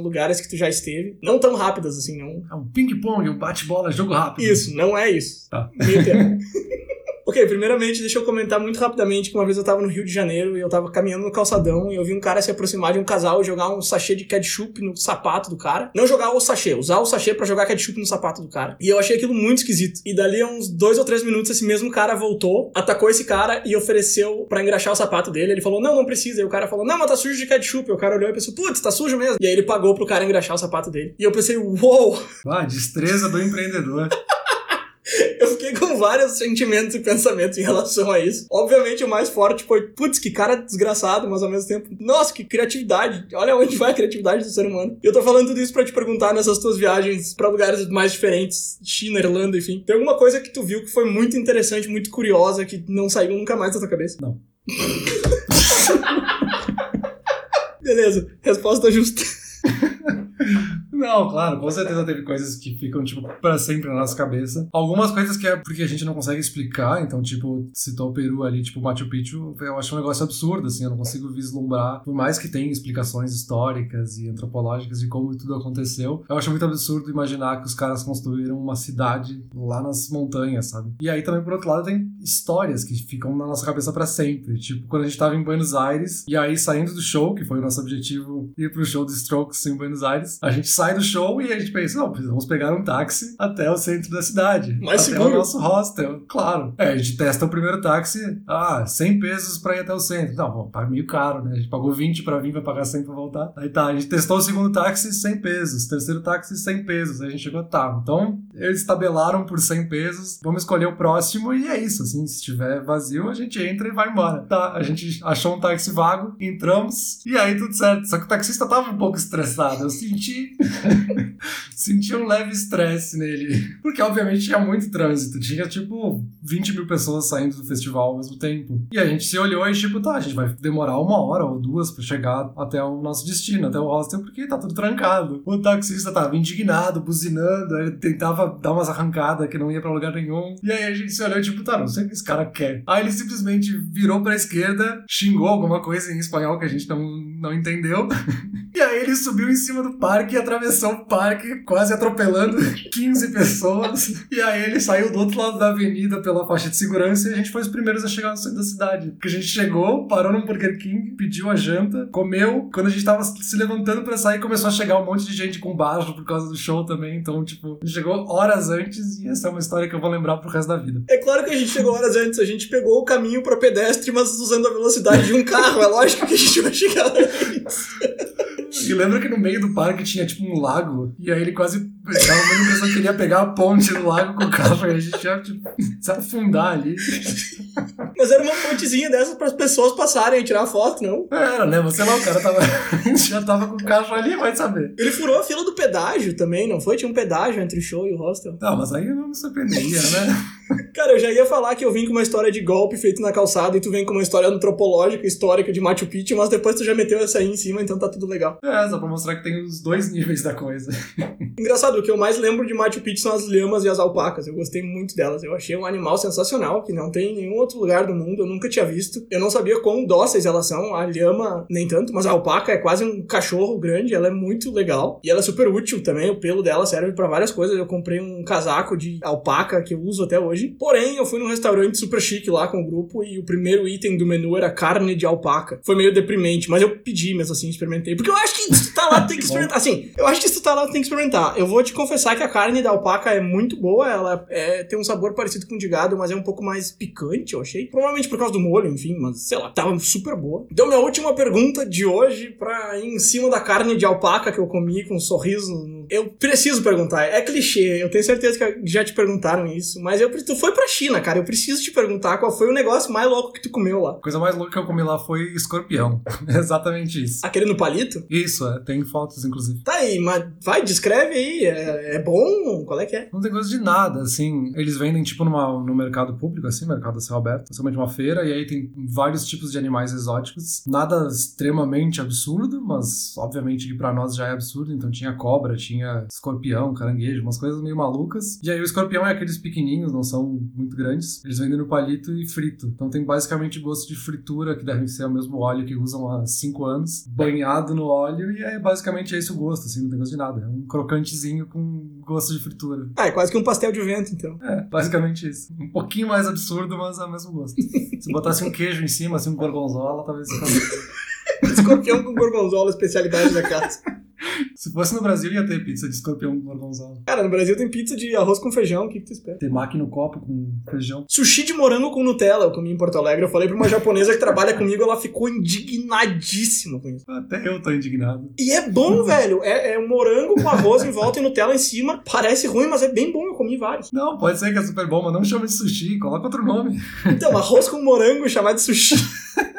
lugares que tu já esteve. Não tão rápidas assim, não. É um ping-pong, um bate-bola, jogo rápido. Isso, não é isso. Tá. [laughs] Ok, primeiramente, deixa eu comentar muito rapidamente que uma vez eu tava no Rio de Janeiro e eu tava caminhando no calçadão e eu vi um cara se aproximar de um casal e jogar um sachê de ketchup no sapato do cara. Não jogar o sachê, usar o sachê para jogar ketchup no sapato do cara. E eu achei aquilo muito esquisito. E dali a uns dois ou três minutos, esse mesmo cara voltou, atacou esse cara e ofereceu para engraxar o sapato dele. Ele falou, não, não precisa. E o cara falou, não, mas tá sujo de ketchup. E o cara olhou e pensou, putz, tá sujo mesmo. E aí ele pagou pro cara engraxar o sapato dele. E eu pensei, uou! Wow! Ah, destreza do empreendedor. [laughs] Eu fiquei com vários sentimentos e pensamentos em relação a isso. Obviamente, o mais forte foi, putz, que cara desgraçado, mas ao mesmo tempo, nossa, que criatividade. Olha onde vai a criatividade do ser humano. E eu tô falando tudo isso pra te perguntar nessas tuas viagens pra lugares mais diferentes, China, Irlanda, enfim. Tem alguma coisa que tu viu que foi muito interessante, muito curiosa, que não saiu nunca mais da tua cabeça? Não. [laughs] Beleza, resposta justa. [laughs] Não, claro, com certeza teve coisas que ficam, tipo, pra sempre na nossa cabeça. Algumas coisas que é porque a gente não consegue explicar, então, tipo, citou o Peru ali, tipo, Machu Picchu, eu acho um negócio absurdo, assim, eu não consigo vislumbrar, por mais que tenha explicações históricas e antropológicas de como tudo aconteceu, eu acho muito absurdo imaginar que os caras construíram uma cidade lá nas montanhas, sabe? E aí também, por outro lado, tem histórias que ficam na nossa cabeça para sempre, tipo, quando a gente tava em Buenos Aires, e aí saindo do show, que foi o nosso objetivo ir pro show do Strokes em Buenos Aires, a gente sai sai do show e a gente pensa, não, precisamos pegar um táxi até o centro da cidade. Mais até seguro. o nosso hostel, claro. É, a gente testa o primeiro táxi, ah, 100 pesos pra ir até o centro. Não, bom, tá meio caro, né? A gente pagou 20 pra vir, vai pagar 100 pra voltar. Aí tá, a gente testou o segundo táxi, 100 pesos. Terceiro táxi, 100 pesos. Aí a gente chegou, tá, então eles tabelaram por 100 pesos, vamos escolher o próximo e é isso, assim, se estiver vazio, a gente entra e vai embora. Tá, a gente achou um táxi vago, entramos e aí tudo certo. Só que o taxista tava um pouco estressado, eu senti [laughs] senti um leve estresse nele. Porque obviamente tinha muito trânsito, tinha tipo 20 mil pessoas saindo do festival ao mesmo tempo. E a gente se olhou e tipo, tá, a gente vai demorar uma hora ou duas pra chegar até o nosso destino, até o hostel, porque tá tudo trancado. O taxista tava indignado, buzinando, ele tentava dar umas arrancadas que não ia pra lugar nenhum. E aí a gente se olhou e tipo, tá, não sei o que esse cara quer. Aí ele simplesmente virou pra esquerda, xingou alguma coisa em espanhol que a gente não, não entendeu. [laughs] E aí ele subiu em cima do parque e atravessou o parque, quase atropelando [laughs] 15 pessoas. E aí ele saiu do outro lado da avenida pela faixa de segurança e a gente foi os primeiros a chegar no centro da cidade. Porque a gente chegou, parou num Burger King, pediu a janta, comeu. Quando a gente tava se levantando pra sair, começou a chegar um monte de gente com baixo por causa do show também. Então, tipo, a gente chegou horas antes e essa é uma história que eu vou lembrar pro resto da vida. É claro que a gente chegou horas antes, a gente pegou o caminho pra pedestre, mas usando a velocidade de um carro. É lógico que a gente vai chegar antes. E lembra que no meio do parque tinha tipo um lago, e aí ele quase tava uma impressão que queria pegar a ponte do lago com o carro, e a gente ia tipo, se afundar ali. Mas era uma pontezinha dessas para as pessoas passarem e tirar foto, não? Era, né? Você lá, o cara tava. [laughs] já tava com o carro ali, vai saber. Ele furou a fila do pedágio também, não foi? Tinha um pedágio entre o show e o hostel. Tá, mas aí não me surpreenderia, né? [laughs] Cara, eu já ia falar que eu vim com uma história de golpe feito na calçada e tu vem com uma história antropológica, histórica de Machu Picchu, mas depois tu já meteu essa aí em cima, então tá tudo legal. É, só pra mostrar que tem os dois níveis da coisa. Engraçado, o que eu mais lembro de Machu Picchu são as lhamas e as alpacas. Eu gostei muito delas. Eu achei um animal sensacional, que não tem em nenhum outro lugar do mundo. Eu nunca tinha visto. Eu não sabia quão dóceis elas são. A lhama, nem tanto, mas a alpaca é quase um cachorro grande. Ela é muito legal. E ela é super útil também. O pelo dela serve pra várias coisas. Eu comprei um casaco de alpaca que eu uso até hoje. Porém, eu fui num restaurante super chique lá com o grupo e o primeiro item do menu era carne de alpaca. Foi meio deprimente, mas eu pedi mesmo assim, experimentei. Porque eu acho que se tu tá lá, tem que [laughs] experimentar. Assim, eu acho que se tu tá lá, tem que experimentar. Eu vou te confessar que a carne da alpaca é muito boa. Ela é, tem um sabor parecido com o de gado, mas é um pouco mais picante, eu achei. Provavelmente por causa do molho, enfim, mas sei lá, tava super boa. Então, minha última pergunta de hoje, pra ir em cima da carne de alpaca que eu comi com um sorriso. no- Eu preciso perguntar, é clichê, eu tenho certeza que já te perguntaram isso, mas eu, tu foi pra China, cara, eu preciso te perguntar qual foi o negócio mais louco que tu comeu lá. A coisa mais louca que eu comi lá foi escorpião. [laughs] Exatamente isso. Aquele no palito? Isso, é, tem fotos, inclusive. Tá aí, mas vai, descreve aí, é, é bom? Qual é que é? Não tem gosto de nada, assim. Eles vendem, tipo, numa, no mercado público, assim, mercado a céu aberto, principalmente uma feira, e aí tem vários tipos de animais exóticos. Nada extremamente absurdo, mas obviamente que pra nós já é absurdo. Então tinha cobra, tinha escorpião, caranguejo, umas coisas meio malucas. E aí o escorpião é aqueles pequenininhos, não são muito grandes. Eles vendem no palito e frito. Então tem basicamente gosto de fritura, que deve ser o mesmo óleo que usam há 5 anos, banhado no óleo, e é basicamente esse o gosto, assim, não tem gosto de nada. É um crocantezinho com gosto de fritura. Ah, é quase que um pastel de vento, então. É, basicamente isso. Um pouquinho mais absurdo, mas é o mesmo gosto. Se botasse um queijo em cima, assim, um gorgonzola, talvez ficasse. [laughs] Escorpião com gorgonzola, especialidade da casa. Se fosse no Brasil, ia ter pizza de escorpião com gorgonzola. Cara, no Brasil tem pizza de arroz com feijão, o que, que tu espera? Temaki no copo com feijão. Sushi de morango com Nutella, eu comi em Porto Alegre. Eu falei pra uma japonesa que trabalha comigo, ela ficou indignadíssima com isso. Até eu tô indignado. E é bom, velho. É, é um morango com arroz em volta e Nutella em cima. Parece ruim, mas é bem bom. Eu comi vários. Não, pode ser que é super bom, mas não chama de sushi, coloca outro nome. Então, arroz com morango chamado de sushi. [laughs]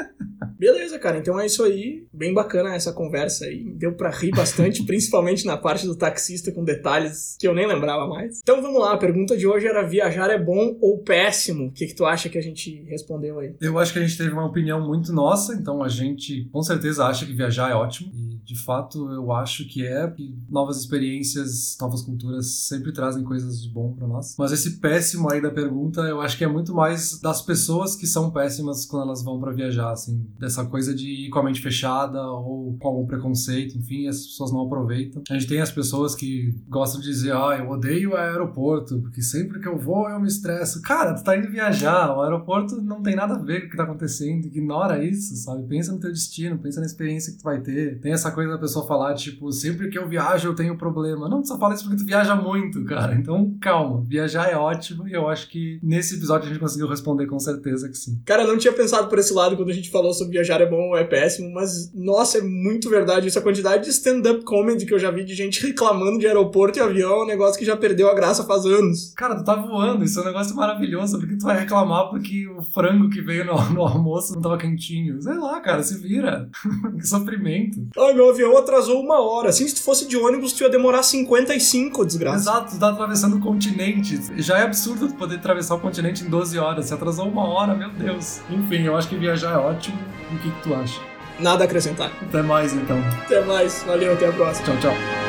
Beleza, cara. Então é isso aí. Bem bacana essa conversa aí. Deu pra rir bastante, [laughs] principalmente na parte do taxista com detalhes que eu nem lembrava mais. Então vamos lá. A pergunta de hoje era: viajar é bom ou péssimo? O que, que tu acha que a gente respondeu aí? Eu acho que a gente teve uma opinião muito nossa, então a gente com certeza acha que viajar é ótimo. E de fato eu acho que é, que novas experiências, novas culturas sempre trazem coisas de bom pra nós. Mas esse péssimo aí da pergunta, eu acho que é muito mais das pessoas que são péssimas quando elas vão pra viajar, assim, dessa coisa coisa de ir com a mente fechada ou com algum preconceito, enfim, as pessoas não aproveitam. A gente tem as pessoas que gostam de dizer, ah, eu odeio o aeroporto, porque sempre que eu vou eu me estresso. Cara, tu tá indo viajar, o aeroporto não tem nada a ver com o que tá acontecendo, ignora isso, sabe? Pensa no teu destino, pensa na experiência que tu vai ter. Tem essa coisa da pessoa falar, tipo, sempre que eu viajo eu tenho problema. Não, tu só fala isso porque tu viaja muito, cara. Então, calma, viajar é ótimo e eu acho que nesse episódio a gente conseguiu responder com certeza que sim. Cara, eu não tinha pensado por esse lado quando a gente falou sobre viajar é bom ou é péssimo, mas nossa, é muito verdade isso. A quantidade de stand-up comedy que eu já vi de gente reclamando de aeroporto e avião é um negócio que já perdeu a graça faz anos. Cara, tu tá voando, isso é um negócio maravilhoso. Por que tu vai reclamar porque o frango que veio no, no almoço não tava quentinho? Sei lá, cara, se vira. [laughs] que sofrimento. Ai, meu avião atrasou uma hora. Assim, se tu fosse de ônibus, tu ia demorar 55, desgraça. Exato, tu tá atravessando o continente. Já é absurdo tu poder atravessar o continente em 12 horas. Se atrasou uma hora, meu Deus. Enfim, eu acho que viajar é ótimo. O que, que tu acha? Nada a acrescentar. Até mais então. Até mais. Valeu, até a próxima. Tchau, tchau.